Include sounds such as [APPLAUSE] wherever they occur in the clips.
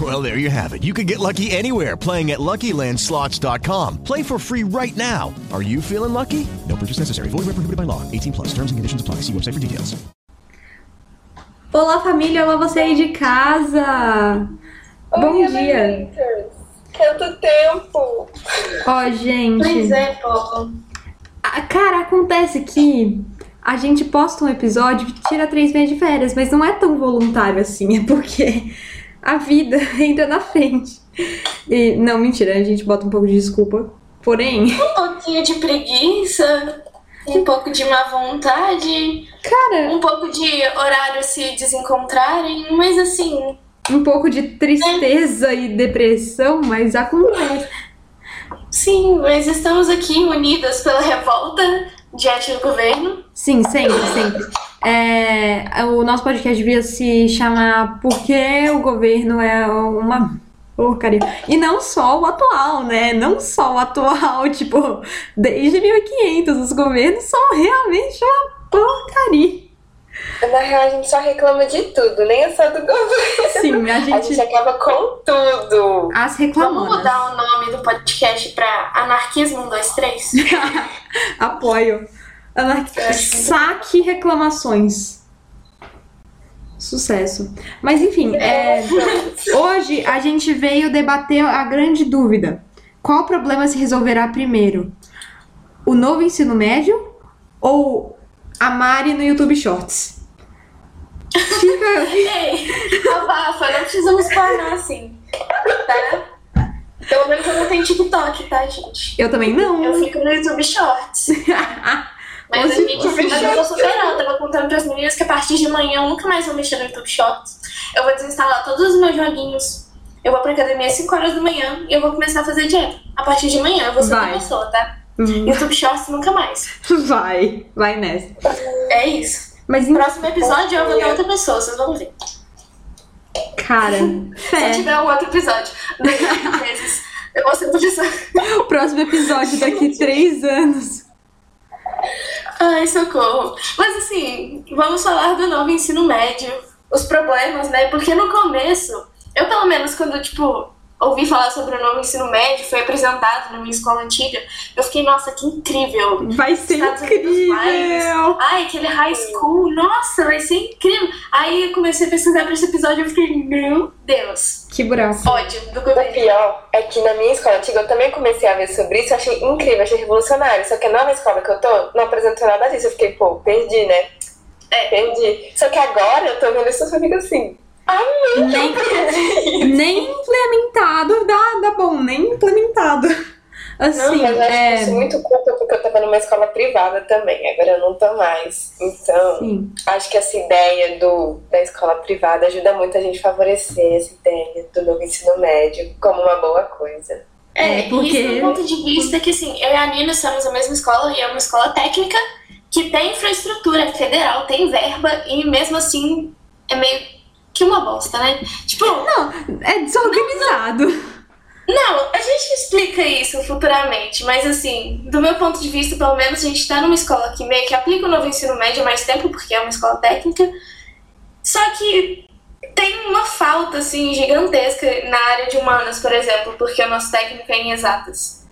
Well, there you have it. You can get lucky anywhere playing at LuckyLandSlots.com. Play for free right now. Are you feeling lucky? No purchase necessary. Void where prohibited by law. 18 plus. Terms and conditions apply. See website for details. Olá, família. Olá, você aí de casa. Oi, Bom dia. Quanto tempo! Ó, gente. Pois é, Paulo. Ah, Cara, acontece que a gente posta um episódio e tira três meses de férias, mas não é tão voluntário assim, é porque a vida [LAUGHS] entra na frente. E, não, mentira, a gente bota um pouco de desculpa. Porém, [LAUGHS] Um pouquinho de preguiça, um pouco de má vontade, cara, um pouco de horários se desencontrarem, mas assim, um pouco de tristeza e depressão, mas acontece. sim, mas estamos aqui unidas pela revolta diante do governo. Sim, sempre, sempre. É, o nosso podcast devia se chamar Por que o governo é uma porcaria. E não só o atual, né? Não só o atual, [LAUGHS] tipo, desde 1500 os governos são realmente uma porcaria. Na real, a gente só reclama de tudo, nem é só do governo. Sim, a A gente gente. acaba com tudo. As Vamos reclamanas. mudar o nome do podcast pra Anarquismo 123? [LAUGHS] Apoio. Saque reclamações. Sucesso. Mas enfim, é, [LAUGHS] hoje a gente veio debater a grande dúvida. Qual problema se resolverá primeiro? O novo ensino médio ou a Mari no YouTube Shorts? Fica. [LAUGHS] Ei, abafa, não precisamos parar assim, tá? Pelo menos eu não tenho TikTok, tá, gente? Eu também não. Eu fico no YouTube Shorts. [LAUGHS] Mas a gente, mas eu tô superando. Eu tava contando pras meninas que a partir de manhã eu nunca mais vou mexer no YouTube Shorts. Eu vou desinstalar todos os meus joguinhos. Eu vou pra academia às 5 horas da manhã e eu vou começar a fazer dieta. A partir de manhã eu vou ser Vai. pessoa, tá? Uhum. YouTube Shorts nunca mais. [LAUGHS] Vai, vai nessa. É isso. Mas, No próximo episódio eu vou ter outra pessoa, vocês vão ver. cara, [LAUGHS] Se fé. tiver um outro episódio, daqui a meses, eu vou ser outra pessoa. [LAUGHS] O próximo episódio daqui três anos. Ai, socorro. Mas assim, vamos falar do novo ensino médio, os problemas, né? Porque no começo, eu pelo menos quando, tipo, ouvi falar sobre o novo ensino médio, foi apresentado na minha escola antiga, eu fiquei, nossa, que incrível. Vai ser Estados Unidos mais. incrível! Ai, aquele high school, nossa, vai ser incrível. Aí eu comecei a pesquisar pra esse episódio e eu fiquei, meu Deus, Que buraco. ódio do O governo. pior é que na minha escola antiga eu também comecei a ver sobre isso, eu achei incrível, achei revolucionário. Só que a nova escola que eu tô não apresentou nada disso. Eu fiquei, pô, perdi, né? É. Perdi. Só que agora eu tô vendo isso e assim. Nem, nem implementado dá, dá bom, nem implementado. Não, Assim, mas eu acho é. isso muito culpa porque eu tava numa escola privada também, agora eu não tô mais. Então, Sim. acho que essa ideia do, da escola privada ajuda muito a gente favorecer essa ideia do novo ensino médio como uma boa coisa. É, É, porque- porque... isso do ponto de vista que, assim, eu e a Nina estamos na mesma escola e é uma escola técnica que tem infraestrutura federal, tem verba e mesmo assim é meio que uma bosta, né? Tipo, Não, é desorganizado. não, a gente explica isso futuramente, mas assim, do meu ponto de vista, pelo menos a gente tá numa escola que meio que aplica o novo ensino médio há mais tempo, porque é uma escola técnica, só que tem uma falta, assim, gigantesca na área de humanas, por exemplo, porque o nosso técnico é em exatas.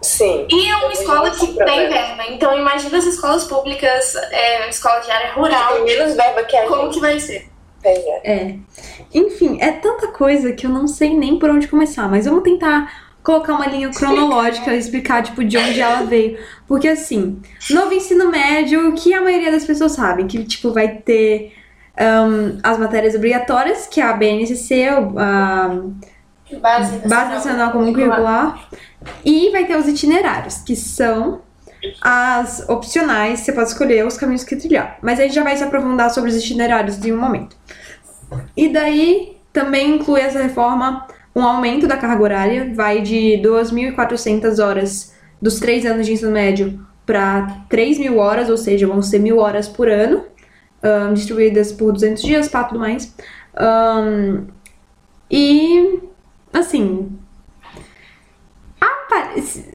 Sim. E é uma escola que tem verba. Então imagina as escolas públicas, é, escola de área rural, Tem menos verba que a como gente. que vai ser? Pois é. É. Enfim, é tanta coisa que eu não sei nem por onde começar, mas vamos tentar colocar uma linha cronológica, [LAUGHS] explicar, tipo, de onde ela veio. Porque, assim, novo ensino médio, que a maioria das pessoas sabem, que, tipo, vai ter um, as matérias obrigatórias, que é a BNCC, a Base Base Nacional Comum Curricular, e vai ter os itinerários, que são as opcionais, você pode escolher os caminhos que trilhar. Mas a gente já vai se aprofundar sobre os itinerários em um momento. E daí também inclui essa reforma um aumento da carga horária, vai de 2.400 horas dos três anos de ensino médio para 3.000 horas, ou seja, vão ser mil horas por ano, um, distribuídas por 200 dias, para tudo mais. Um, e, assim, aparece,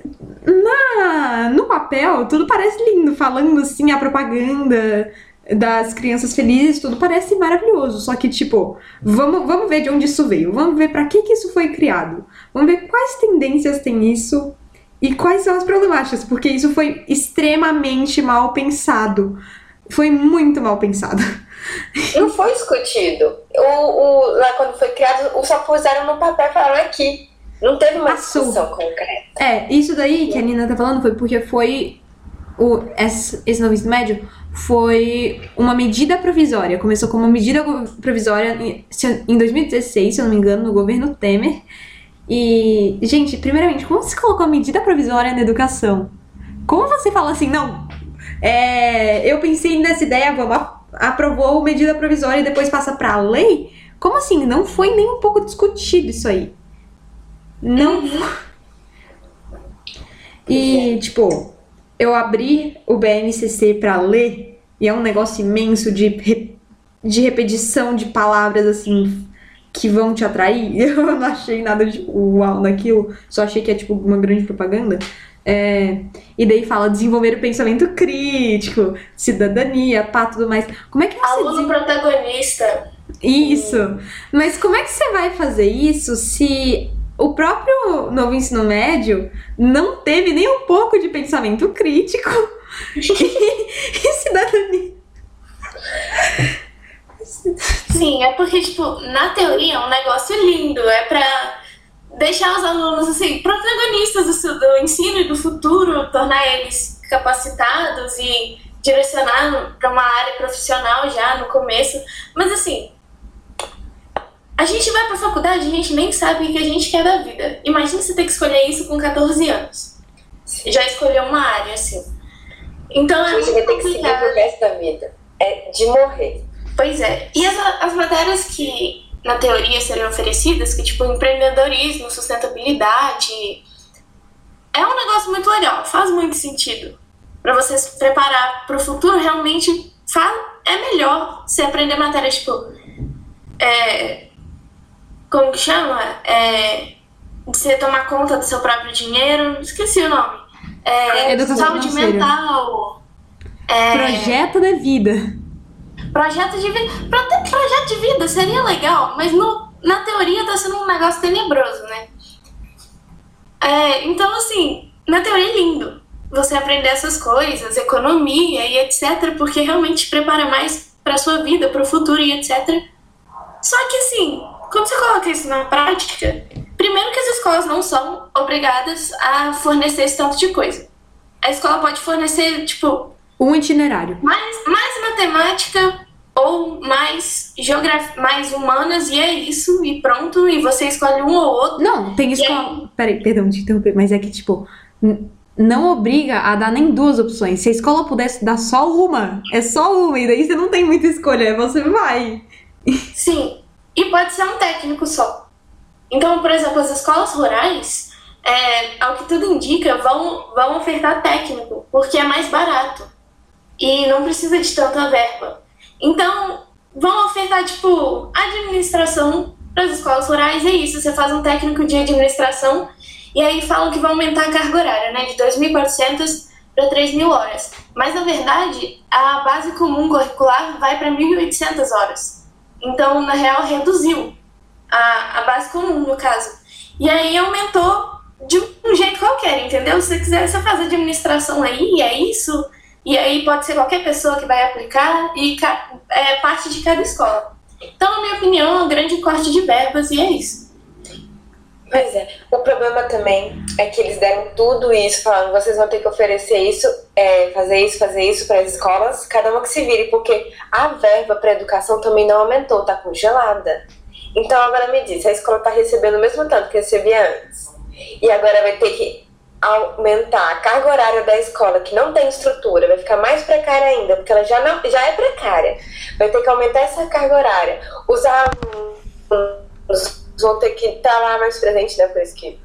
no papel, tudo parece lindo, falando assim, a propaganda das crianças felizes, tudo parece maravilhoso. Só que, tipo, vamos, vamos ver de onde isso veio, vamos ver para que, que isso foi criado, vamos ver quais tendências tem isso e quais são as problemáticas, porque isso foi extremamente mal pensado. Foi muito mal pensado. Não foi discutido. O, o, lá quando foi criado, só puseram no papel e falaram aqui. Não teve uma discussão concreta. É, isso daí que a Nina tá falando foi porque foi. O, esse, esse novo ensino médio foi uma medida provisória. Começou como uma medida provisória em, se- em 2016, se eu não me engano, no governo Temer. E, gente, primeiramente, como você colocou a medida provisória na educação? Como você fala assim, não? É, eu pensei nessa ideia, vamos, aprovou medida provisória e depois passa pra lei? Como assim? Não foi nem um pouco discutido isso aí. Não e, tipo, eu abri o BNCC pra ler e é um negócio imenso de, re- de repetição de palavras, assim, que vão te atrair. [LAUGHS] Eu não achei nada de uau naquilo, só achei que é, tipo, uma grande propaganda. É, e daí fala desenvolver o pensamento crítico, cidadania, pá, tudo mais. Como é que você Aluno protagonista. isso. Mas como é que você vai fazer isso se o próprio novo ensino médio não teve nem um pouco de pensamento crítico e, [LAUGHS] e cidadania? Sim, é porque, tipo, na teoria é um negócio lindo. É pra deixar os alunos, assim, protagonistas do, do ensino e do futuro, tornar eles capacitados e direcionar pra uma área profissional já no começo. Mas, assim, a gente vai pra faculdade e a gente nem sabe o que a gente quer da vida. Imagina você ter que escolher isso com 14 anos. Já escolheu uma área, assim. Então é A gente vai ter que seguir pro resto da vida. É de morrer. Pois é. E as, as matérias que, na teoria, seriam oferecidas, que tipo empreendedorismo, sustentabilidade, é um negócio muito legal, faz muito sentido. Pra você se preparar pro futuro, realmente faz, é melhor você aprender matérias tipo. É, como que chama? É, de você tomar conta do seu próprio dinheiro. Esqueci o nome. É, Educação saúde financeira. mental. É, Projeto da vida. Projeto de vida. Projeto de vida seria legal, mas no, na teoria tá sendo um negócio tenebroso, né? É, então, assim, na teoria é lindo você aprender essas coisas, economia e etc., porque realmente te prepara mais pra sua vida, pro futuro e etc. Só que, assim, quando você coloca isso na prática, primeiro que as escolas não são obrigadas a fornecer esse tanto de coisa. A escola pode fornecer, tipo, Um itinerário. mais, mais matemática ou mais geografia, mais humanas e é isso e pronto e você escolhe um ou outro. Não, tem escola. Peraí, perdão de interromper, mas é que, tipo, não obriga a dar nem duas opções. Se a escola pudesse dar só uma, é só uma, e daí você não tem muita escolha, você vai. Sim, e pode ser um técnico só. Então, por exemplo, as escolas rurais, é, ao que tudo indica, vão, vão ofertar técnico, porque é mais barato e não precisa de tanta verba. Então, vão ofertar, tipo, administração para as escolas rurais, é isso. Você faz um técnico de administração e aí falam que vai aumentar a carga horária, né, de 2.400 para 3.000 horas. Mas, na verdade, a base comum curricular vai para 1.800 horas. Então, na real, reduziu a, a base comum, no caso. E aí aumentou de um jeito qualquer, entendeu? Se você quiser, você faz administração aí, é isso. E aí pode ser qualquer pessoa que vai aplicar e é parte de cada escola. Então, na minha opinião, é um grande corte de verbas e é isso. Pois é, o problema também é que eles deram tudo isso, falando vocês vão ter que oferecer isso, é, fazer isso, fazer isso para as escolas, cada uma que se vire, porque a verba para educação também não aumentou, tá congelada. Então agora me diz, a escola tá recebendo o mesmo tanto que recebia antes, e agora vai ter que aumentar a carga horária da escola, que não tem estrutura, vai ficar mais precária ainda, porque ela já, não, já é precária. Vai ter que aumentar essa carga horária. Os alunos vão ter que estar lá mais presentes, né? Por isso que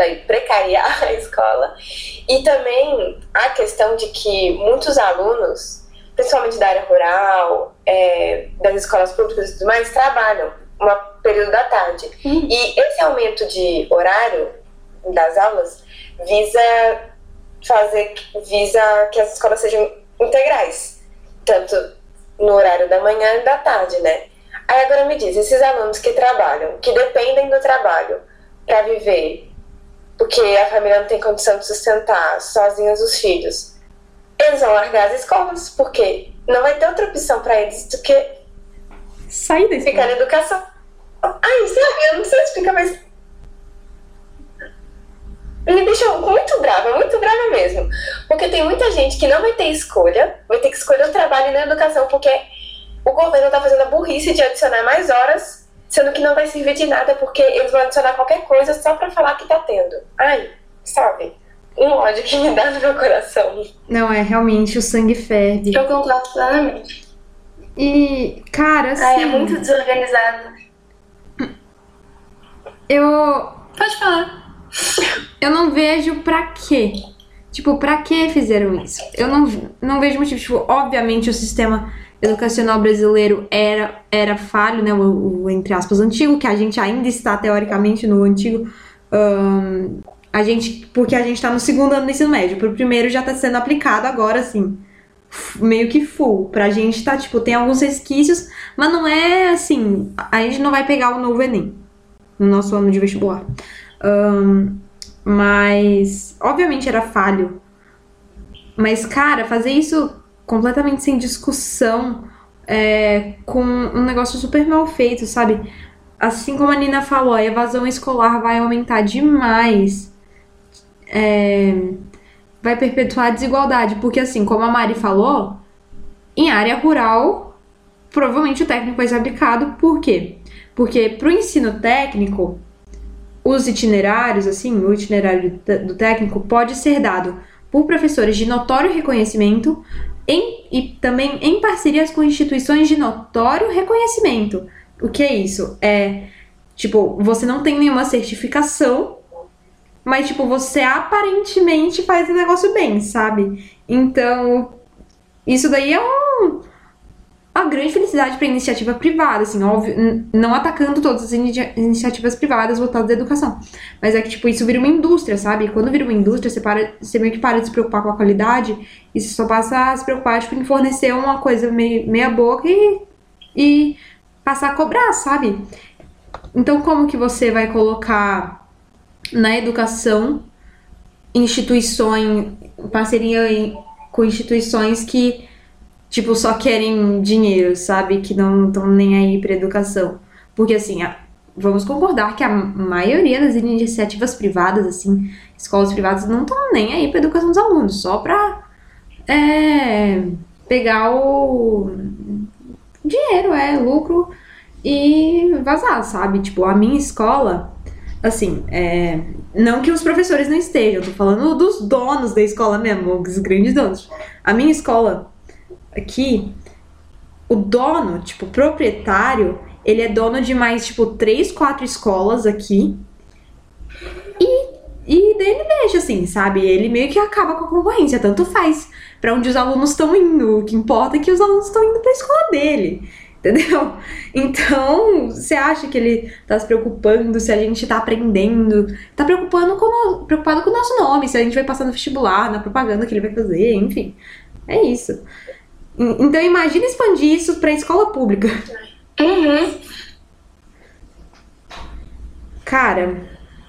vai precariar [LAUGHS] a escola. E também a questão de que muitos alunos, principalmente da área rural, é, das escolas públicas e tudo mais, trabalham um período da tarde. Uhum. E esse aumento de horário das aulas visa fazer visa que as escolas sejam integrais, tanto no horário da manhã e da tarde, né? Aí agora me diz, esses alunos que trabalham, que dependem do trabalho para viver, porque a família não tem condição de sustentar sozinhos os filhos, eles vão largar as escolas, porque não vai ter outra opção para eles do que sair da Ficar na educação. Ai, sabe, eu não sei explicar, mas me deixou muito brava, muito brava mesmo. Porque tem muita gente que não vai ter escolha, vai ter que escolher o trabalho na educação, porque o governo tá fazendo a burrice de adicionar mais horas, sendo que não vai servir de nada, porque eles vão adicionar qualquer coisa só pra falar que tá tendo. Ai, sabe? Um ódio que me dá no meu coração. Não, é realmente o sangue ferve. Eu concordo plenamente. E, cara, assim. Ai, é muito desorganizado. Eu. Pode falar. Eu não vejo pra quê. Tipo, pra que fizeram isso? Eu não, não vejo motivo. Tipo, obviamente o sistema educacional brasileiro era, era falho, né? O, o, entre aspas, antigo, que a gente ainda está teoricamente no antigo. Um, a gente, porque a gente está no segundo ano do ensino médio. Pro primeiro já está sendo aplicado agora, assim, meio que full. Pra gente tá, tipo, tem alguns resquícios, mas não é assim. A gente não vai pegar o novo Enem no nosso ano de vestibular. Um, mas, obviamente era falho. Mas, cara, fazer isso completamente sem discussão, é, com um negócio super mal feito, sabe? Assim como a Nina falou, a evasão escolar vai aumentar demais. É, vai perpetuar a desigualdade. Porque, assim, como a Mari falou, em área rural, provavelmente o técnico vai ser aplicado. Por quê? Porque pro ensino técnico, os itinerários, assim, o itinerário do técnico pode ser dado por professores de notório reconhecimento em, e também em parcerias com instituições de notório reconhecimento. O que é isso? É tipo, você não tem nenhuma certificação, mas tipo, você aparentemente faz o negócio bem, sabe? Então, isso daí é um a grande felicidade para iniciativa privada, assim, óbvio, não atacando todas as iniciativas privadas voltadas à educação. Mas é que, tipo, isso vira uma indústria, sabe? E quando vira uma indústria, você, para, você meio que para de se preocupar com a qualidade e você só passa a se preocupar, tipo, em fornecer uma coisa meio, meia boca e, e passar a cobrar, sabe? Então, como que você vai colocar na educação instituições, parceria com instituições que tipo, só querem dinheiro, sabe? Que não estão nem aí pra educação. Porque, assim, a, vamos concordar que a maioria das iniciativas privadas, assim, escolas privadas, não estão nem aí pra educação dos alunos, só pra é, pegar o dinheiro, é, lucro e vazar, sabe? Tipo, a minha escola, assim, é, não que os professores não estejam, tô falando dos donos da escola mesmo, os grandes donos. A minha escola aqui, o dono, tipo, proprietário, ele é dono de mais, tipo, três, quatro escolas aqui. E, e daí ele deixa, assim, sabe? Ele meio que acaba com a concorrência, tanto faz para onde os alunos estão indo. O que importa é que os alunos estão indo para a escola dele. [LAUGHS] Entendeu? Então, você acha que ele tá se preocupando se a gente tá aprendendo? Tá preocupando com, preocupado com o nosso nome, se a gente vai passar no vestibular, na propaganda que ele vai fazer, enfim. É isso. Então imagina expandir isso para escola pública. Uhum. Cara.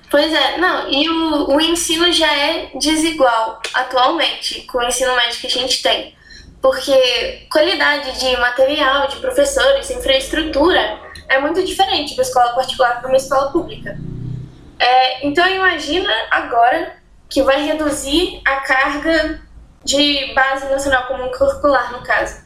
Pois é, não, e o, o ensino já é desigual atualmente com o ensino médio que a gente tem. Porque qualidade de material, de professores, infraestrutura é muito diferente da escola particular para uma escola pública. É, então imagina agora que vai reduzir a carga de base nacional comum curricular, no caso.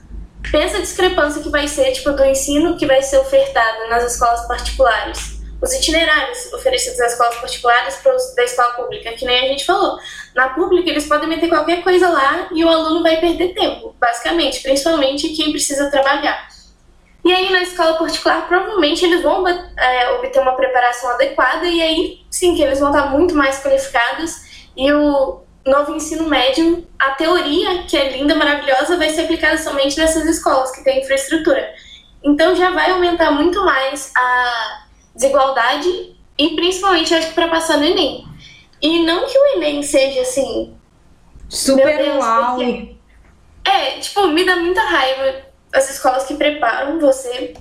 Pensa a discrepância que vai ser tipo, do ensino que vai ser ofertado nas escolas particulares. Os itinerários oferecidos nas escolas particulares para os da escola pública, que nem a gente falou. Na pública, eles podem meter qualquer coisa lá e o aluno vai perder tempo, basicamente, principalmente quem precisa trabalhar. E aí, na escola particular, provavelmente eles vão é, obter uma preparação adequada e aí sim que eles vão estar muito mais qualificados e o novo ensino médio, a teoria, que é linda, maravilhosa, vai ser aplicada somente nessas escolas que têm infraestrutura. Então já vai aumentar muito mais a desigualdade e principalmente acho que para passar no Enem. E não que o Enem seja assim. Super Deus, uau! Porque... É, tipo, me dá muita raiva as escolas que preparam você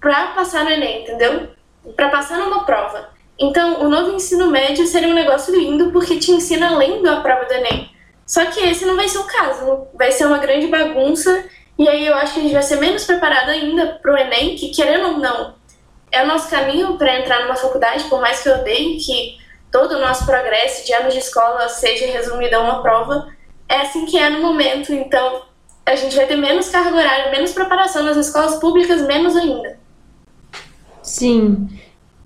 para passar no Enem, entendeu? Para passar numa prova. Então, o novo ensino médio seria um negócio lindo porque te ensina além da prova do Enem. Só que esse não vai ser o caso, vai ser uma grande bagunça e aí eu acho que a gente vai ser menos preparado ainda para o Enem, que querendo ou não, é o nosso caminho para entrar numa faculdade, por mais que eu odeie que todo o nosso progresso de anos de escola seja resumido a uma prova, é assim que é no momento, então a gente vai ter menos carga horária, menos preparação nas escolas públicas, menos ainda. Sim.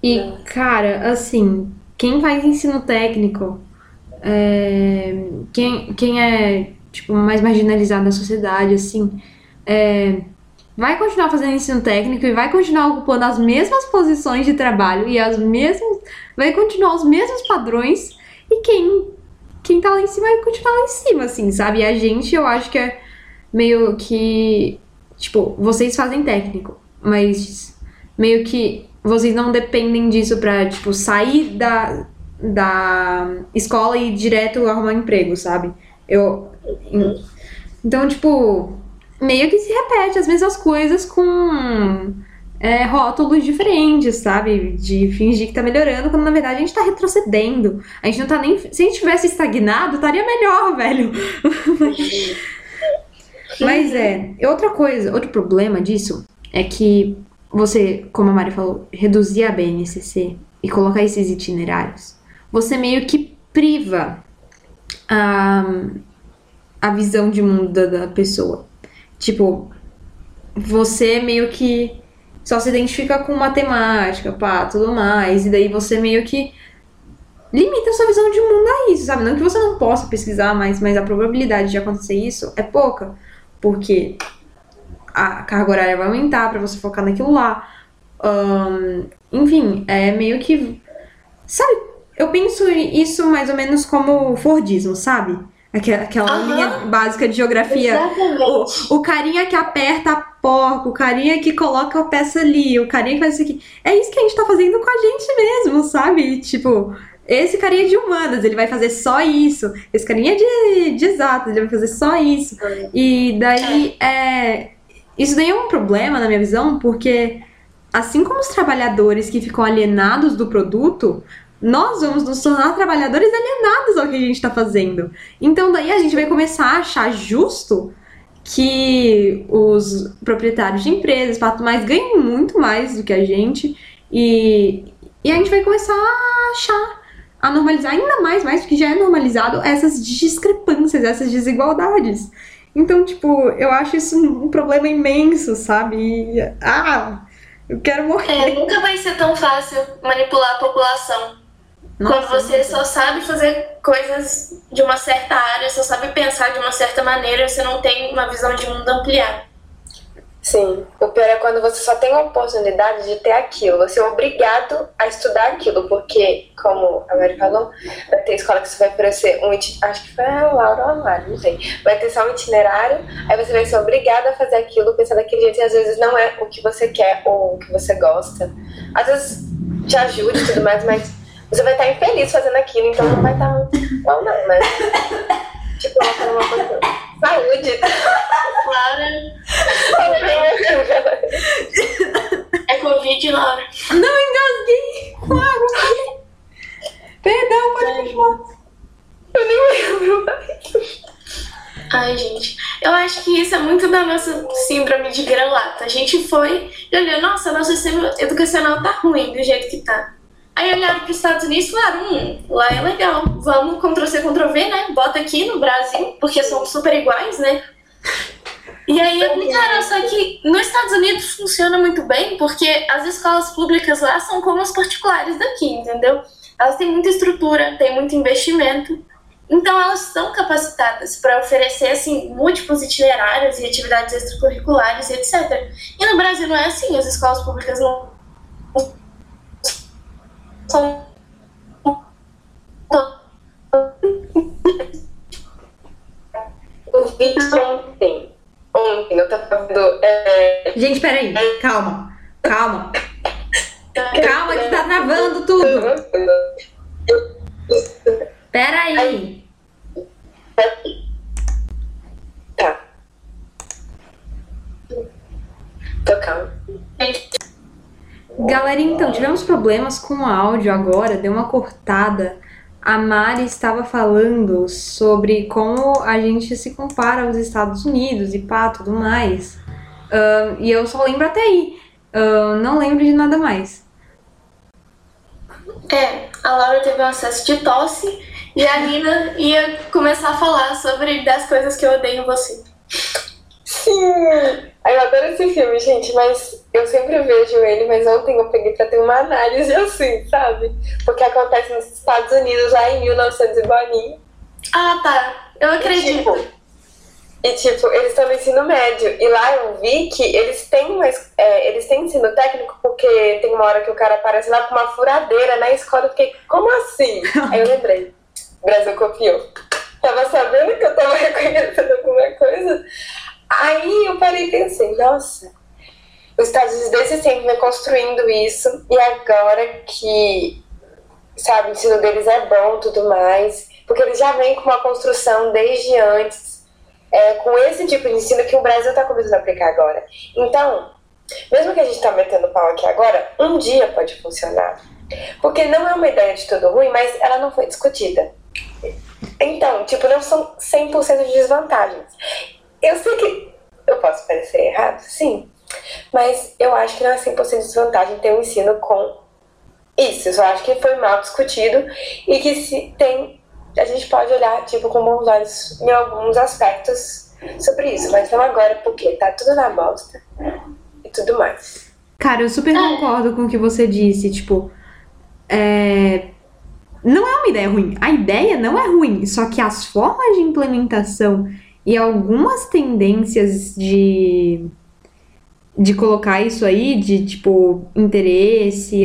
E, cara, assim, quem faz ensino técnico, é, quem, quem é, tipo, mais marginalizado na sociedade, assim, é, vai continuar fazendo ensino técnico e vai continuar ocupando as mesmas posições de trabalho e as mesmas. vai continuar os mesmos padrões e quem, quem tá lá em cima vai continuar lá em cima, assim, sabe? E a gente, eu acho que é meio que. Tipo, vocês fazem técnico, mas meio que vocês não dependem disso pra, tipo, sair da, da escola e ir direto arrumar emprego, sabe? Eu. Então, tipo, meio que se repete as mesmas coisas com é, rótulos diferentes, sabe? De fingir que tá melhorando, quando na verdade a gente tá retrocedendo. A gente não tá nem. Se a gente tivesse estagnado, estaria melhor, [LAUGHS] velho. Mas é. Outra coisa, outro problema disso é que você, como a Mari falou, reduzir a BNCC e colocar esses itinerários, você meio que priva a, a visão de mundo da, da pessoa. Tipo, você meio que só se identifica com matemática, pá, tudo mais, e daí você meio que limita a sua visão de mundo a isso, sabe? Não que você não possa pesquisar, mas, mas a probabilidade de acontecer isso é pouca, porque a carga horária vai aumentar para você focar naquilo lá. Um, enfim, é meio que. Sabe? Eu penso isso mais ou menos como Fordismo, sabe? Aquela, aquela uhum. linha básica de geografia. Exatamente. O, o carinha que aperta a porca, o carinha que coloca a peça ali, o carinha que faz isso aqui. É isso que a gente tá fazendo com a gente mesmo, sabe? Tipo, esse carinha é de humanas, ele vai fazer só isso. Esse carinha é de, de exatas, ele vai fazer só isso. E daí, é, isso daí é um problema, na minha visão, porque assim como os trabalhadores que ficam alienados do produto, nós vamos nos tornar trabalhadores alienados ao que a gente está fazendo. Então daí a gente vai começar a achar justo que os proprietários de empresas, mais ganhem muito mais do que a gente e, e a gente vai começar a achar, a normalizar ainda mais, mais do que já é normalizado, essas discrepâncias, essas desigualdades. Então, tipo, eu acho isso um problema imenso, sabe? E, ah, eu quero morrer. É, nunca vai ser tão fácil manipular a população. Nossa, Quando você só sabe fazer coisas de uma certa área, só sabe pensar de uma certa maneira, você não tem uma visão de mundo ampliada. Sim, o pior é quando você só tem a oportunidade de ter aquilo, você é obrigado a estudar aquilo, porque, como a Mary falou, vai ter escola que você vai oferecer um acho que foi a Laura ou a Mari, não sei, vai ter só um itinerário, aí você vai ser obrigado a fazer aquilo, pensar daquele jeito, e às vezes não é o que você quer ou o que você gosta. Às vezes te ajuda e tudo mais, mas você vai estar infeliz fazendo aquilo, então não vai estar bom não, né? [LAUGHS] tipo. Saúde! Laura. É Covid, Laura. Não engasguei com água. Perdão, pode continuar. Eu nem lembro Ai, gente. Eu acho que isso é muito da nossa síndrome de vira-lata. A gente foi e olhou, nossa, nosso sistema educacional tá ruim do jeito que tá. Aí olharam para os Estados Unidos e falaram: hum, lá é legal, vamos Ctrl-C, Ctrl-V, né? Bota aqui no Brasil, porque somos super iguais, né? E aí aplicaram, só que nos Estados Unidos funciona muito bem, porque as escolas públicas lá são como as particulares daqui, entendeu? Elas têm muita estrutura, têm muito investimento. Então elas estão capacitadas para oferecer assim múltiplos itinerários e atividades extracurriculares etc. E no Brasil não é assim, as escolas públicas não são o vídeo ontem. Ontem eu tava vendo. É... Gente, peraí, calma. Calma. Calma que tá travando tudo. Peraí. Tá. Tô calma. Galera, então, tivemos problemas com o áudio agora, deu uma cortada. A Mari estava falando sobre como a gente se compara aos Estados Unidos e pá, tudo mais. Uh, e eu só lembro até aí. Uh, não lembro de nada mais. É, a Laura teve um acesso de tosse e a Nina ia começar a falar sobre 10 coisas que eu odeio em você. Sim! Eu adoro esse filme, gente, mas eu sempre vejo ele, mas ontem eu peguei pra ter uma análise [LAUGHS] assim, sabe? Porque acontece nos Estados Unidos lá em 1900 e bolinha. Ah, tá. Eu acredito. E tipo, e, tipo eles estão no ensino médio. E lá eu vi que eles têm, uma, é, eles têm ensino técnico porque tem uma hora que o cara aparece lá com uma furadeira na escola. Eu fiquei, como assim? [LAUGHS] Aí eu lembrei. O Brasil copiou. Tava sabendo que eu tava [LAUGHS] reconhecendo alguma coisa. Aí eu parei e pensei, nossa, os Estados Unidos desde sempre vem construindo isso, e agora que, sabe, o ensino deles é bom tudo mais, porque eles já vêm com uma construção desde antes, é, com esse tipo de ensino que o Brasil está começando a aplicar agora. Então, mesmo que a gente está metendo pau aqui agora, um dia pode funcionar. Porque não é uma ideia de tudo ruim, mas ela não foi discutida. Então, tipo, não são 100% de desvantagens. Eu sei que eu posso parecer errado, sim, mas eu acho que não é 100% de desvantagem ter um ensino com isso. Eu só acho que foi mal discutido e que se tem, a gente pode olhar tipo com bons olhos em alguns aspectos sobre isso, mas não agora porque tá tudo na bosta e tudo mais. Cara, eu super concordo com o que você disse, tipo, é... não é uma ideia ruim. A ideia não é ruim, só que as formas de implementação e algumas tendências de de colocar isso aí de tipo interesse.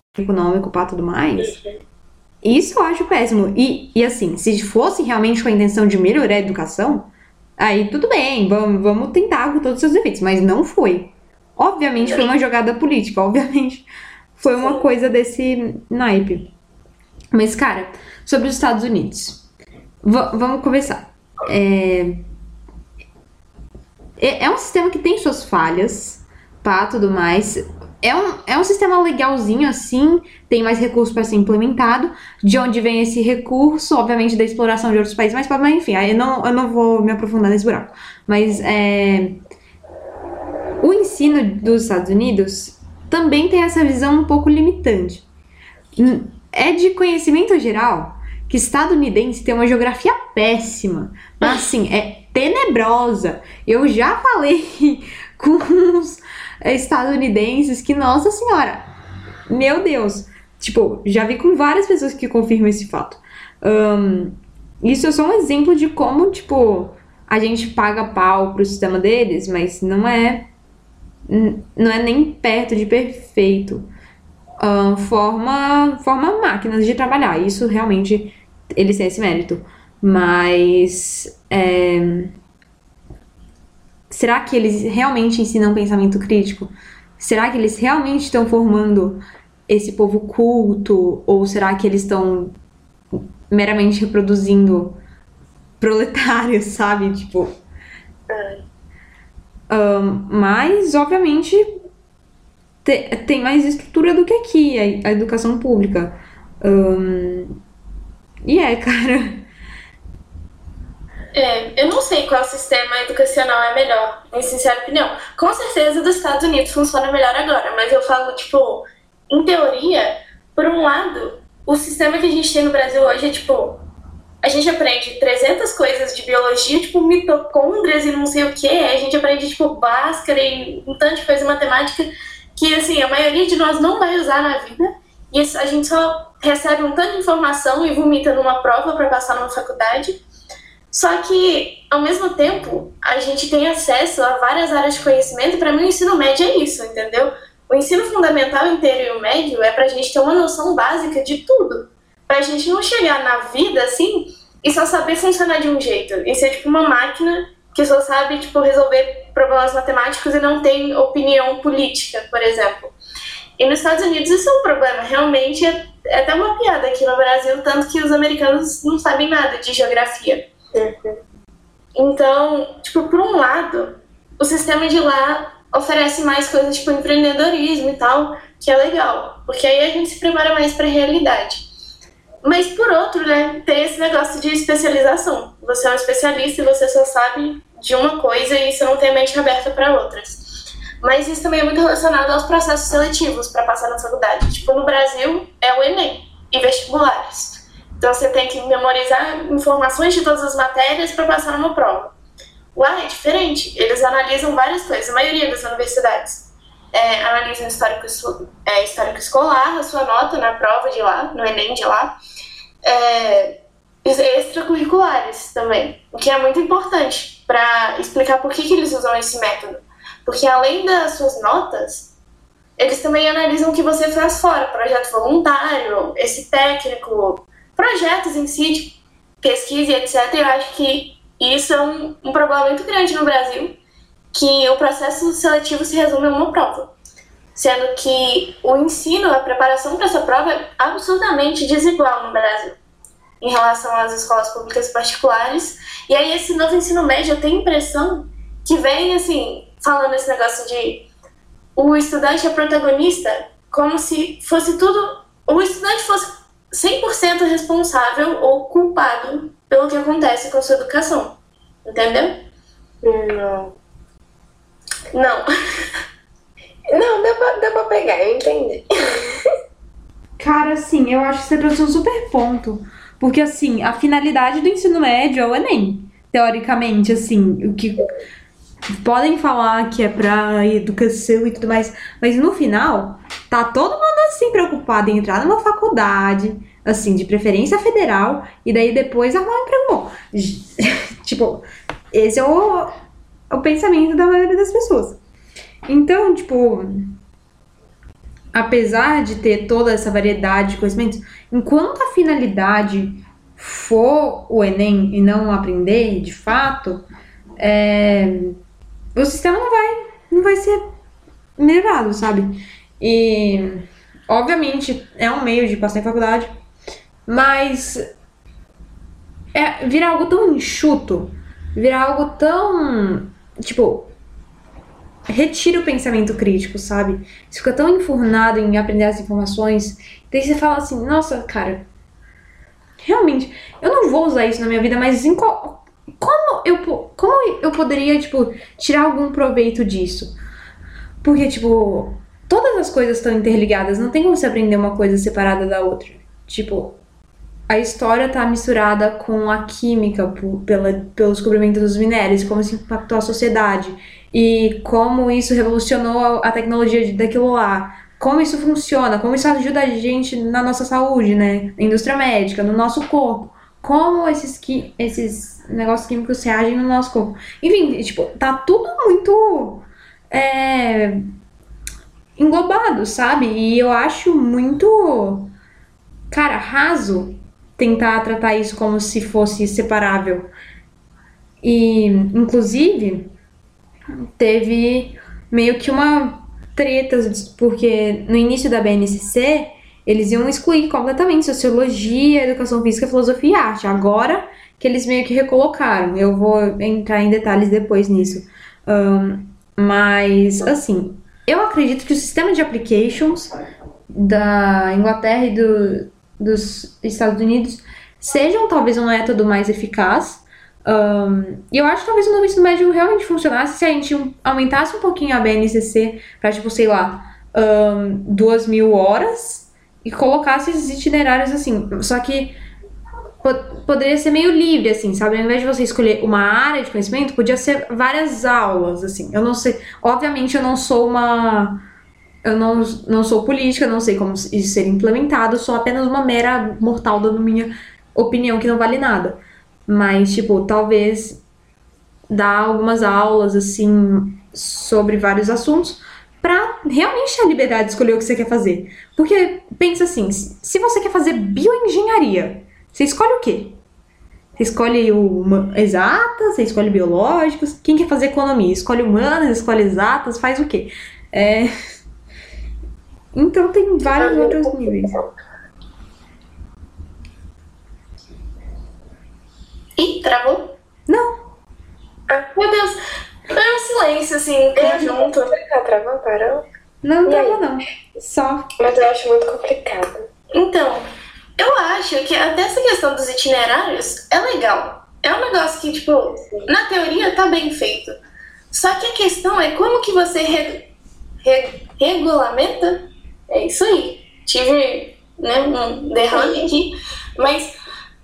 Econômico, pá, tudo mais. Isso eu acho péssimo. E, e assim, se fosse realmente com a intenção de melhorar a educação, aí tudo bem, vamos, vamos tentar com todos os seus efeitos. Mas não foi. Obviamente foi uma jogada política, obviamente foi uma coisa desse naipe. Mas, cara, sobre os Estados Unidos. V vamos começar. É... é um sistema que tem suas falhas, pá, tudo mais. É um, é um sistema legalzinho assim, tem mais recursos para ser implementado. De onde vem esse recurso? Obviamente da exploração de outros países, mas, mas enfim, eu não, eu não vou me aprofundar nesse buraco. Mas é, o ensino dos Estados Unidos também tem essa visão um pouco limitante. É de conhecimento geral que estadunidense tem uma geografia péssima, mas assim, é tenebrosa. Eu já falei [LAUGHS] com uns estadunidenses que, nossa senhora, meu Deus, tipo, já vi com várias pessoas que confirmam esse fato. Um, isso é só um exemplo de como, tipo, a gente paga pau pro sistema deles, mas não é não é nem perto de perfeito. Forma, forma máquinas de trabalhar. Isso realmente eles têm esse mérito. Mas é, será que eles realmente ensinam pensamento crítico? Será que eles realmente estão formando esse povo culto? Ou será que eles estão meramente reproduzindo proletários, [LAUGHS] sabe? Tipo. Um, mas, obviamente, te, tem mais estrutura do que aqui, a, a educação pública. Um, e é, [LAUGHS] cara. É, eu não sei qual sistema educacional é melhor, em sincera opinião. Com certeza dos Estados Unidos funciona melhor agora, mas eu falo, tipo, em teoria, por um lado, o sistema que a gente tem no Brasil hoje é, tipo, a gente aprende 300 coisas de biologia, tipo mitocôndrias e não sei o que, a gente aprende, tipo, Bhaskara e um tanto de coisa matemática que, assim, a maioria de nós não vai usar na vida e a gente só recebe um tanto de informação e vomita numa prova para passar numa faculdade. Só que, ao mesmo tempo, a gente tem acesso a várias áreas de conhecimento. Para mim, o ensino médio é isso, entendeu? O ensino fundamental inteiro e o médio é para a gente ter uma noção básica de tudo. Para a gente não chegar na vida assim e só saber funcionar de um jeito. E ser tipo uma máquina que só sabe tipo, resolver problemas matemáticos e não tem opinião política, por exemplo. E nos Estados Unidos isso é um problema. Realmente é, é até uma piada aqui no Brasil, tanto que os americanos não sabem nada de geografia. Então, tipo, por um lado, o sistema de lá oferece mais coisas tipo empreendedorismo e tal, que é legal, porque aí a gente se prepara mais para a realidade. Mas por outro, né, tem esse negócio de especialização. Você é um especialista e você só sabe de uma coisa e você não tem a mente aberta para outras. Mas isso também é muito relacionado aos processos seletivos para passar na faculdade. Tipo, no Brasil é o Enem e vestibulares. Então você tem que memorizar informações de todas as matérias para passar numa prova. Lá é diferente, eles analisam várias coisas, a maioria das universidades. É, analisam histórico, é, histórico escolar, a sua nota na prova de lá, no Enem de lá. É, extracurriculares também, o que é muito importante para explicar por que, que eles usam esse método. Porque além das suas notas, eles também analisam o que você faz fora, projeto voluntário, esse técnico, projetos em si, de pesquisa e etc. Eu acho que isso é um, um problema muito grande no Brasil, que o processo seletivo se resume a uma prova. Sendo que o ensino, a preparação para essa prova é absolutamente desigual no Brasil em relação às escolas públicas particulares. E aí esse novo ensino médio, eu tenho a impressão que vem assim, falando esse negócio de o estudante é protagonista, como se fosse tudo, o estudante fosse 100% responsável ou culpado pelo que acontece com a sua educação. Entendeu? Não. Não. [LAUGHS] Não, deu pra, deu pra pegar, eu entendi. [LAUGHS] Cara, assim, eu acho que você trouxe um super ponto. Porque, assim, a finalidade do ensino médio é o Enem. Teoricamente, assim, o que podem falar que é pra educação e tudo mais, mas no final, tá todo mundo assim preocupado em entrar numa faculdade, assim, de preferência federal, e daí depois arrumar um emprego bom. [LAUGHS] tipo, esse é o, o pensamento da maioria das pessoas. Então, tipo, apesar de ter toda essa variedade de conhecimentos, enquanto a finalidade for o Enem e não aprender de fato, é, o sistema não vai, não vai ser melhorado, sabe? E, obviamente, é um meio de passar em faculdade, mas é, vira algo tão enxuto, vira algo tão, tipo, retira o pensamento crítico, sabe? Você fica tão enfurnado em aprender as informações, daí você fala assim, nossa, cara, realmente, eu não vou usar isso na minha vida, mas em como eu, como eu poderia, tipo, tirar algum proveito disso? Porque, tipo, todas as coisas estão interligadas, não tem como você aprender uma coisa separada da outra. Tipo, a história tá misturada com a química por, pela, pelo descobrimento dos minérios, como isso impactou a sociedade e como isso revolucionou a tecnologia daquilo lá. Como isso funciona, como isso ajuda a gente na nossa saúde, né? Na indústria médica, no nosso corpo. Como esses, esses negócios químicos reagem no nosso corpo. Enfim, tipo, tá tudo muito é, englobado, sabe? E eu acho muito, cara, raso tentar tratar isso como se fosse separável. E, inclusive, teve meio que uma tretas, porque no início da BNCC eles iam excluir completamente sociologia, educação física, filosofia e arte. Agora que eles meio que recolocaram. Eu vou entrar em detalhes depois nisso. Um, mas, assim, eu acredito que o sistema de applications da Inglaterra e do, dos Estados Unidos sejam talvez um método mais eficaz. Um, e eu acho que talvez o novo ensino médio realmente funcionasse se a gente aumentasse um pouquinho a BNCC para, tipo, sei lá, um, duas mil horas e colocasse esses itinerários assim. Só que poderia ser meio livre, assim, sabe? Ao invés de você escolher uma área de conhecimento, podia ser várias aulas, assim. Eu não sei. Obviamente, eu não sou uma. Eu não, não sou política, não sei como isso ser implementado, sou apenas uma mera mortal dando minha opinião que não vale nada. Mas, tipo, talvez dar algumas aulas, assim, sobre vários assuntos para realmente ter a liberdade de escolher o que você quer fazer. Porque pensa assim, se você quer fazer bioengenharia, você escolhe o quê? Você escolhe o exatas, você escolhe biológicos. Quem quer fazer economia? Escolhe humanas, escolhe exatas, faz o quê? É... Então tem vários outros níveis. Ih, travou? Não. Ah, meu Deus. Foi um silêncio, assim, conjunto. Travou, parou? Não, travou não. Só. Mas eu acho muito complicado. Então, eu acho que até essa questão dos itinerários é legal. É um negócio que, tipo, na teoria tá bem feito. Só que a questão é como que você re, re, regulamenta. É isso aí. Tive né, um derrame aqui. Mas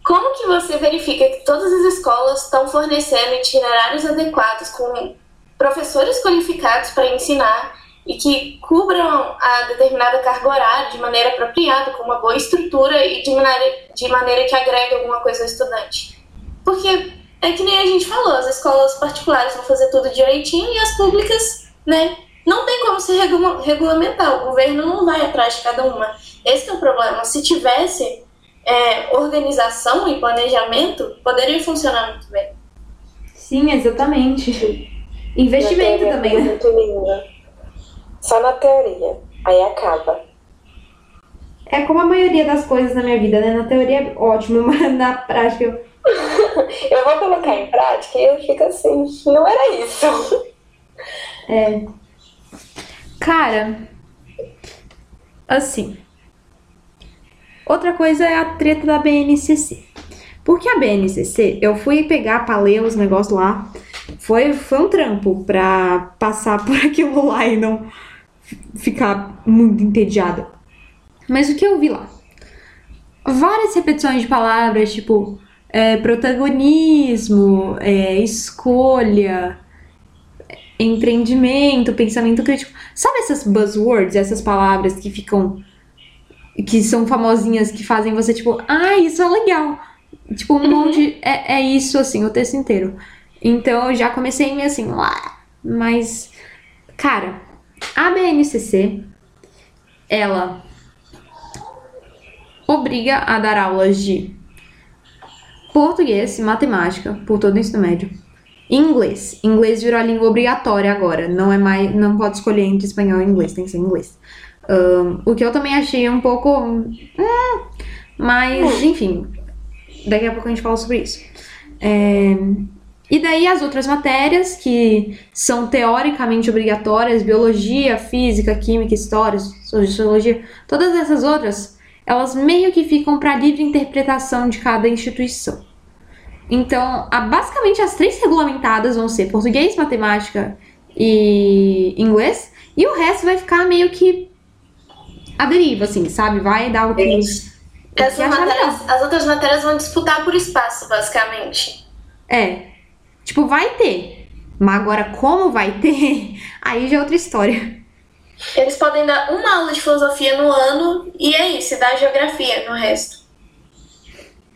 como que você verifica que todas as escolas estão fornecendo itinerários adequados com professores qualificados para ensinar e que cubram a determinada carga horária de maneira apropriada, com uma boa estrutura e de maneira, de maneira que agregue alguma coisa ao estudante. Porque é que nem a gente falou, as escolas particulares vão fazer tudo direitinho e as públicas, né, não tem como se regula regulamentar, o governo não vai atrás de cada uma. Esse é o problema. Se tivesse é, organização e planejamento, poderia funcionar muito bem. Sim, exatamente. Investimento também, né? Muito linda. Só na teoria. Aí acaba. É como a maioria das coisas na minha vida, né? Na teoria é ótimo, [LAUGHS] mas na prática eu. [LAUGHS] eu vou colocar em prática e eu fico assim, não era isso. É. Cara, assim. Outra coisa é a treta da BNCC. Porque a BNCC, eu fui pegar pra ler os negócios lá. Foi, foi um trampo pra passar [LAUGHS] por aquilo lá e não ficar muito entediada. Mas o que eu vi lá? Várias repetições de palavras, tipo é, protagonismo, é, escolha, empreendimento, pensamento crítico. Sabe essas buzzwords, essas palavras que ficam. que são famosinhas, que fazem você, tipo, ah, isso é legal. Tipo, um uhum. monte. É, é isso, assim, o texto inteiro. Então eu já comecei meio assim, lá. Mas, cara, a BNCC, ela obriga a dar aulas de português e matemática por todo o ensino médio. Inglês. Inglês virou a língua obrigatória agora. Não é mais, não pode escolher entre espanhol e inglês, tem que ser inglês. Um, o que eu também achei um pouco. Hum, mas, enfim. Daqui a pouco a gente fala sobre isso. É, e daí as outras matérias que são teoricamente obrigatórias, biologia, física, química, história, sociologia, todas essas outras, elas meio que ficam para livre interpretação de cada instituição. Então, basicamente as três regulamentadas vão ser português, matemática e inglês, e o resto vai ficar meio que a deriva, assim, sabe? Vai dar o que. As, matérias, as outras matérias vão disputar por espaço, basicamente. É, Tipo, vai ter. Mas agora, como vai ter? [LAUGHS] Aí já é outra história. Eles podem dar uma aula de filosofia no ano e é isso, dá geografia no resto.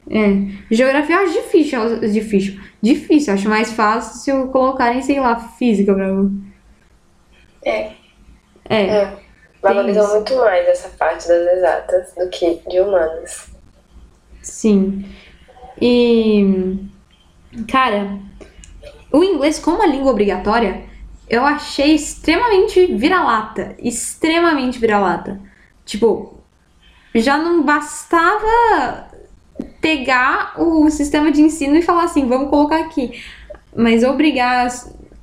É. Geografia eu acho difícil, difícil. Difícil, acho mais fácil se eu colocarem, sei lá, física pra mim. É. É. é. Valorizam muito mais essa parte das exatas do que de humanas. Sim. E. Cara, o inglês, como a língua obrigatória, eu achei extremamente vira-lata. Extremamente vira-lata. Tipo, já não bastava pegar o sistema de ensino e falar assim, vamos colocar aqui. Mas obrigar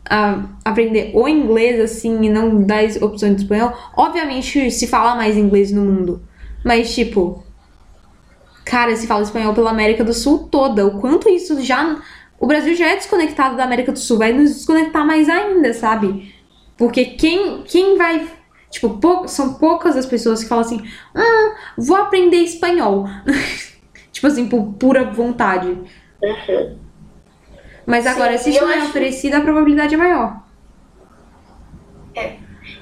a aprender o inglês, assim, e não dar opções de espanhol. Obviamente se fala mais inglês no mundo. Mas, tipo, cara, se fala espanhol pela América do Sul toda. O quanto isso já. O Brasil já é desconectado da América do Sul, vai nos desconectar mais ainda, sabe? Porque quem, quem vai. Tipo, pou, são poucas as pessoas que falam assim: ah, vou aprender espanhol. [LAUGHS] tipo assim, por pura vontade. Uhum. Mas agora, Sim, se isso é acho- oferecido, a probabilidade é maior.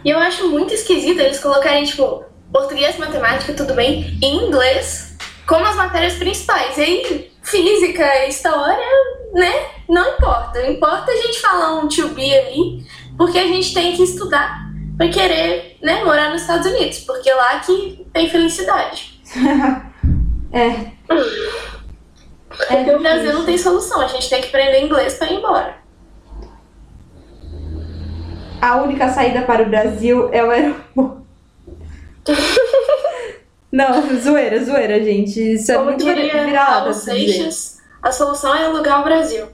E eu acho muito esquisito eles colocarem, tipo, português, matemática, tudo bem, e inglês como as matérias principais. E aí, física, história, né? Não importa. Importa a gente falar um to be ali, porque a gente tem que estudar pra querer, né, morar nos Estados Unidos, porque lá que tem felicidade. [LAUGHS] É. Porque o Brasil não tem solução, a gente tem que aprender inglês pra ir embora. A única saída para o Brasil é o aeroporto. [LAUGHS] Não, zoeira, zoeira, gente. Isso é Como muito dizer. Seixas, a solução é alugar o Brasil.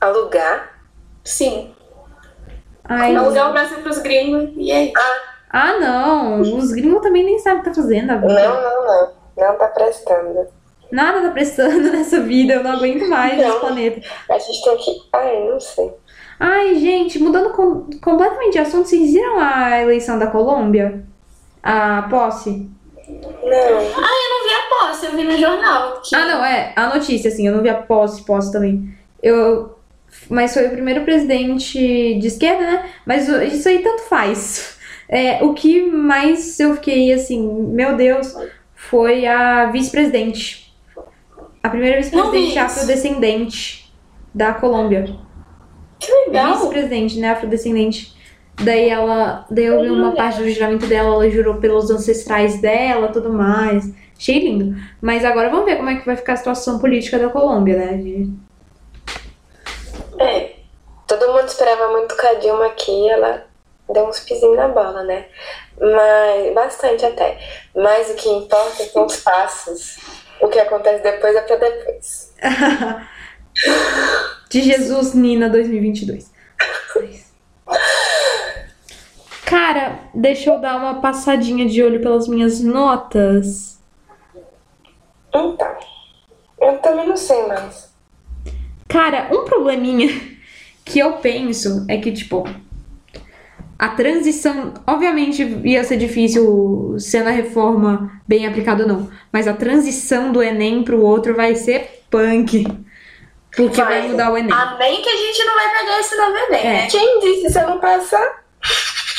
Alugar? Sim. Ai, Alugar o Brasil pros gringos e é isso. ah, não. Os gringos também nem sabem o que tá fazendo. a vida. Não, não, não. Não tá prestando. Nada tá prestando [LAUGHS] nessa vida. Eu não aguento mais Não. esse planeta. A gente tem que. Ai, não sei. Ai, gente, mudando com- completamente de assunto, vocês viram a eleição da Colômbia? A posse? Não. Ah, eu não vi a posse, eu vi no jornal. que- Ah, não, é. A notícia, assim, eu não vi a posse, posse também. Eu. Mas foi o primeiro presidente de esquerda, né? Mas isso aí tanto faz. [LAUGHS] É, o que mais eu fiquei assim, meu Deus, foi a vice-presidente. A primeira vice-presidente afrodescendente da Colômbia. Que legal. Vice-presidente, né? Afrodescendente. Daí ela. Daí eu vi uma parte do juramento dela, ela jurou pelos ancestrais dela tudo mais. Achei lindo. Mas agora vamos ver como é que vai ficar a situação política da Colômbia, né? De- É. Todo mundo esperava muito que a Dilma aqui, ela deu uns pisinhos na bola, né? Mas. Bastante até. Mas o que importa são os passos. O que acontece depois é pra depois. [LAUGHS] De Jesus Nina 2022. [LAUGHS] Cara, deixa eu dar uma passadinha de olho pelas minhas notas. Então. Eu também não sei mais. Cara, um probleminha [LAUGHS] que eu penso é que, tipo, a transição. Obviamente ia ser difícil sendo a reforma bem aplicada ou não, mas a transição do Enem pro outro vai ser punk. Porque vai, Vai. mudar o Enem. Amém que a gente não vai pegar esse novo Enem, É. Quem disse se eu não passar?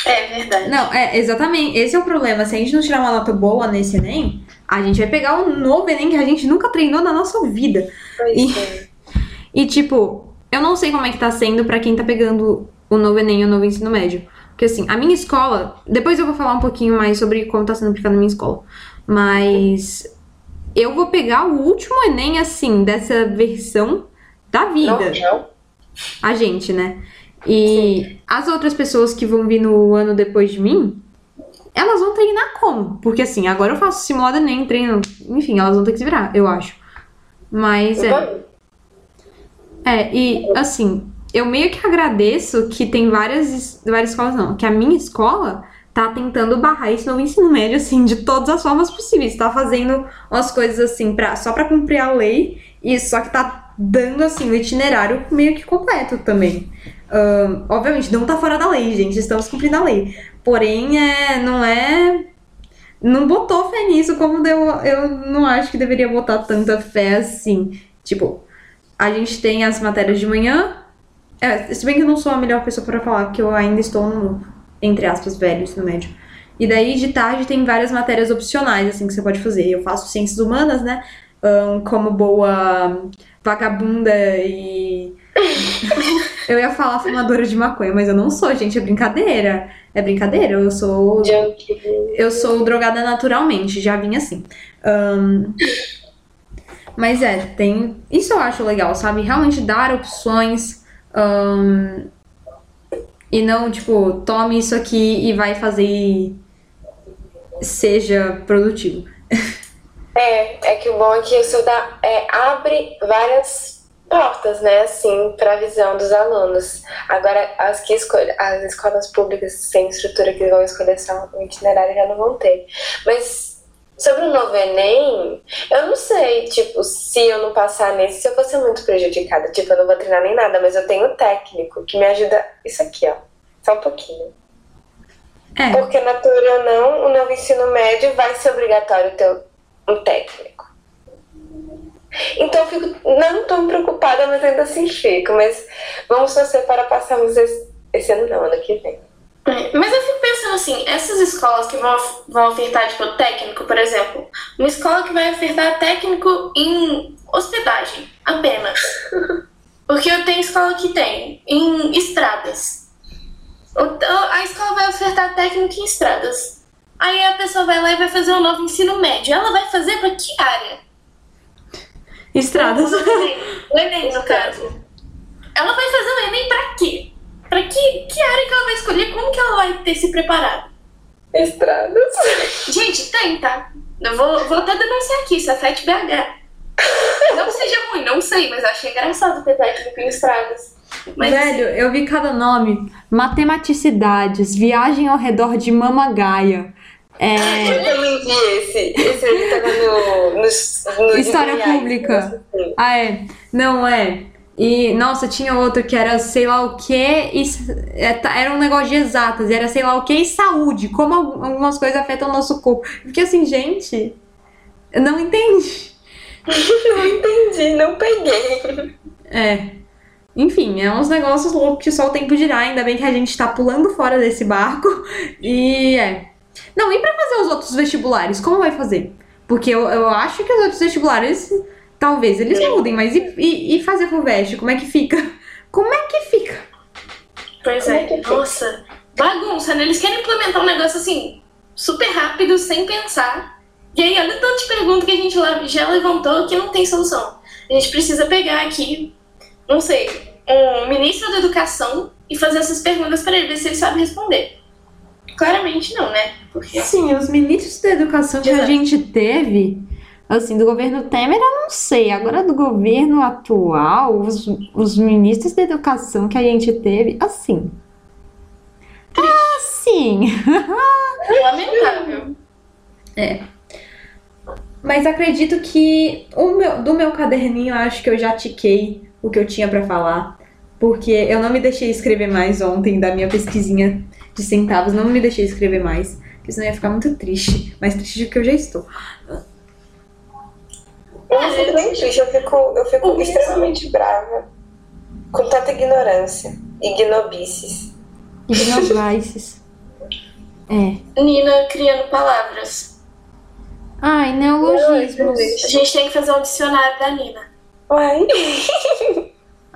É verdade. Não, é, exatamente. Esse é o problema. Se a gente não tirar uma nota boa nesse Enem, a gente vai pegar um novo Enem que a gente nunca treinou na nossa vida. Pois E- é. [LAUGHS] E, tipo, eu não sei como é que tá sendo pra quem tá pegando o novo Enem e o novo ensino médio. Porque, assim, a minha escola. Depois eu vou falar um pouquinho mais sobre como tá sendo aplicado na minha escola. Mas. Eu vou pegar o último Enem, assim, dessa versão da vida. Não, não. A gente, né? E as outras pessoas que vão vir no ano depois de mim, elas vão treinar como? Porque, assim, agora eu faço simulado Enem, treino. Enfim, elas vão ter que se virar, eu acho. Mas é. É, e assim, eu meio que agradeço que tem várias, várias escolas, não, que a minha escola tá tentando barrar esse novo ensino médio, assim, de todas as formas possíveis. Tá fazendo umas coisas assim, pra, só pra cumprir a lei, e só que tá dando, assim, o itinerário meio que completo também. Ahn, obviamente, não tá fora da lei, gente, estamos cumprindo a lei. Porém, é, não é. Não botou fé nisso, como eu, eu não acho que deveria botar tanta fé assim. Tipo, a gente tem as matérias de manhã. É, se bem que eu não sou a melhor pessoa para falar, porque eu ainda estou no, entre aspas, velho ensino médio. E daí de tarde tem várias matérias opcionais, assim, que você pode fazer. Eu faço ciências humanas, né? Ahn, como boa vagabunda e. [LAUGHS] eu ia falar fumadora de maconha, mas eu não sou, gente, é brincadeira. É brincadeira, eu sou. Eu sou drogada naturalmente, já vim assim. Ahn, mas é, tem. Isso eu acho legal, sabe? Realmente dar opções. ahn, E não, tipo, tome isso aqui e vai fazer e seja produtivo. [LAUGHS] É, é que o bom é que isso dá, é, abre várias portas, né, assim, para a visão dos alunos. Agora, as que escolhem, as escolas públicas sem estrutura que vão escolher só o itinerário já não vão ter. Mas sobre o novo Enem, eu não sei, tipo, se eu não passar nesse, se eu vou ser muito prejudicada. Tipo, eu não vou treinar nem nada, mas eu tenho um técnico que me ajuda. Isso aqui, ó. Só um pouquinho. É. Porque, na teoria ou não, o novo ensino médio vai ser obrigatório ter um técnico. Então eu fico não tão preocupada, mas ainda assim fico. Mas vamos torcer para passarmos esse, esse ano não, ano que vem. É, Mas eu fico pensando assim, essas escolas que vão, vão ofertar, tipo, técnico, por exemplo, uma escola que vai ofertar técnico em hospedagem, apenas. [LAUGHS] Porque eu tenho escola que tem em estradas. A escola vai ofertar técnico em estradas. Aí a pessoa vai lá e vai fazer um novo ensino médio. Ela vai fazer pra que área? Estradas. O Enem, no caso. Ela vai fazer o Enem pra quê? Pra que, que área que ela vai escolher? Como que ela vai ter se preparado? Estradas. Gente, tem, tá? Eu vou, vou até denunciar aqui, isso é FET BH. Não [LAUGHS] seja ruim, não sei, mas eu achei engraçado ter técnico em estradas. Mas, Velho, eu vi cada nome. Matematicidades, viagem ao redor de Mamagaia. É, Eu também vi esse. Esse aí tava no, no, no História pública. assim. Ah, é. Não, é. E, nossa, tinha outro que era sei lá o que e é, tá- era um negócio de exatas, era sei lá o que e saúde, como al- algumas coisas afetam o nosso corpo. Fiquei assim, gente, eu não entendi. [LAUGHS] Não entendi, não peguei. É. Enfim, é uns negócios loucos que só o tempo dirá. Ainda bem que a gente tá pulando fora desse barco. E é. Não, e pra fazer os outros vestibulares? Como vai fazer? Porque eu, eu acho que os outros vestibulares, talvez eles mudem, mas e, e, e fazer pro veste? Como é que fica? [LAUGHS] Como é que fica? pois Como é é, que fica? nossa, bagunça, né? Eles querem implementar um negócio assim, super rápido, sem pensar. E aí, olha o tanto de pergunta que a gente lá já levantou que não tem solução. A gente precisa pegar aqui, não sei, um ministro da educação e fazer essas perguntas para ele ver se ele sabe responder. Claramente não, né? Porque Sim, os ministros da educação que a Exato. gente teve, assim, do governo Temer, eu não sei. Agora, do governo atual, os, os ministros da educação que a gente teve, assim. Assim. é lamentável. Mas acredito que o meu, do meu caderninho, acho que eu já tiquei o que eu tinha pra falar. Porque eu não me deixei escrever mais ontem da minha pesquisinha de centavos. Não me deixei escrever mais. Porque senão ia ficar muito triste. Mais triste do que eu já estou. Eu fico nem triste, eu fico, eu fico extremamente brava. Com tanta ignorância. Ignobices. Ignovices. [LAUGHS] É. Nina criando palavras. Ai, neologismos. A gente tem que fazer um dicionário da Nina. Uai.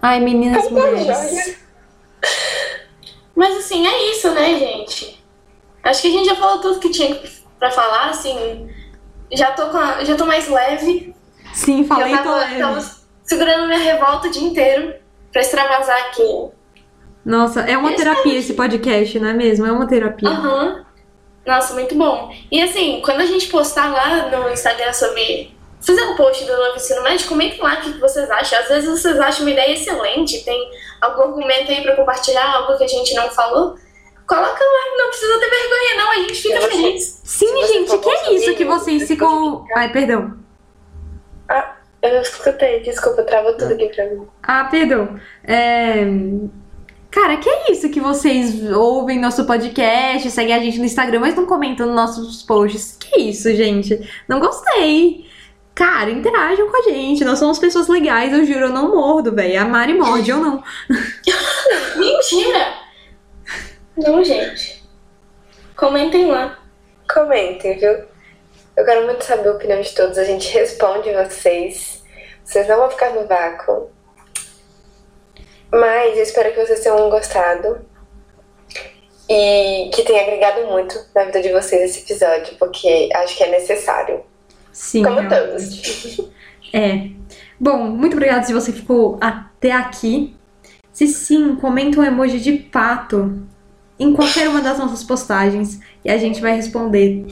Ai, meninas Tá mulheres. Mas assim, é isso, né, gente? Acho que a gente já falou tudo que tinha pra falar, assim. Já tô, com a- já tô mais leve. Sim, falei eu tava, tava segurando minha revolta o dia inteiro pra extravasar aqui. Nossa, é uma terapia esse podcast, não é mesmo? É uma terapia. Aham. Nossa, muito bom. E assim, quando a gente postar lá no Instagram sobre. Fizer um post do novo ensino médio, comentem lá o que vocês acham. Às vezes vocês acham uma ideia excelente, tem algum argumento aí pra compartilhar, algo que a gente não falou. Coloca lá, não precisa ter vergonha, não, a gente fica Eu feliz. Sim, gente, que é isso que vocês você ficam. Ai, perdão. Ah, eu não escutei, desculpa, travou tudo aqui pra mim. Ah, perdão. É... Cara, que é isso que vocês ouvem nosso podcast, seguem a gente no Instagram, mas não comentam nos nossos posts? Que isso, gente? Não gostei. Cara, interajam com a gente. Nós somos pessoas legais, eu juro, eu não mordo, velho. A Mari morde, eu não. [LAUGHS] Mentira! Não, gente. Comentem lá. Comentem, viu? Eu quero muito saber a opinião de todos. A gente responde vocês. Vocês não vão ficar no vácuo. Mas eu espero que vocês tenham gostado. E que tenha agregado muito na vida de vocês esse episódio, porque acho que é necessário. Sim. Como todos. É. Bom, muito obrigada se você ficou até aqui. Se sim, comenta um emoji de pato em qualquer uma das nossas postagens e a gente vai responder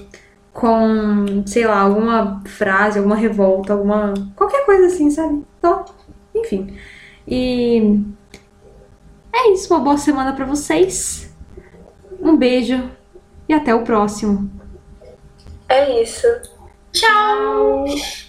com, sei lá, alguma frase, alguma revolta, alguma. qualquer coisa assim, sabe? Então, enfim. E é isso, uma boa semana para vocês. Um beijo e até o próximo. É isso. 瞧。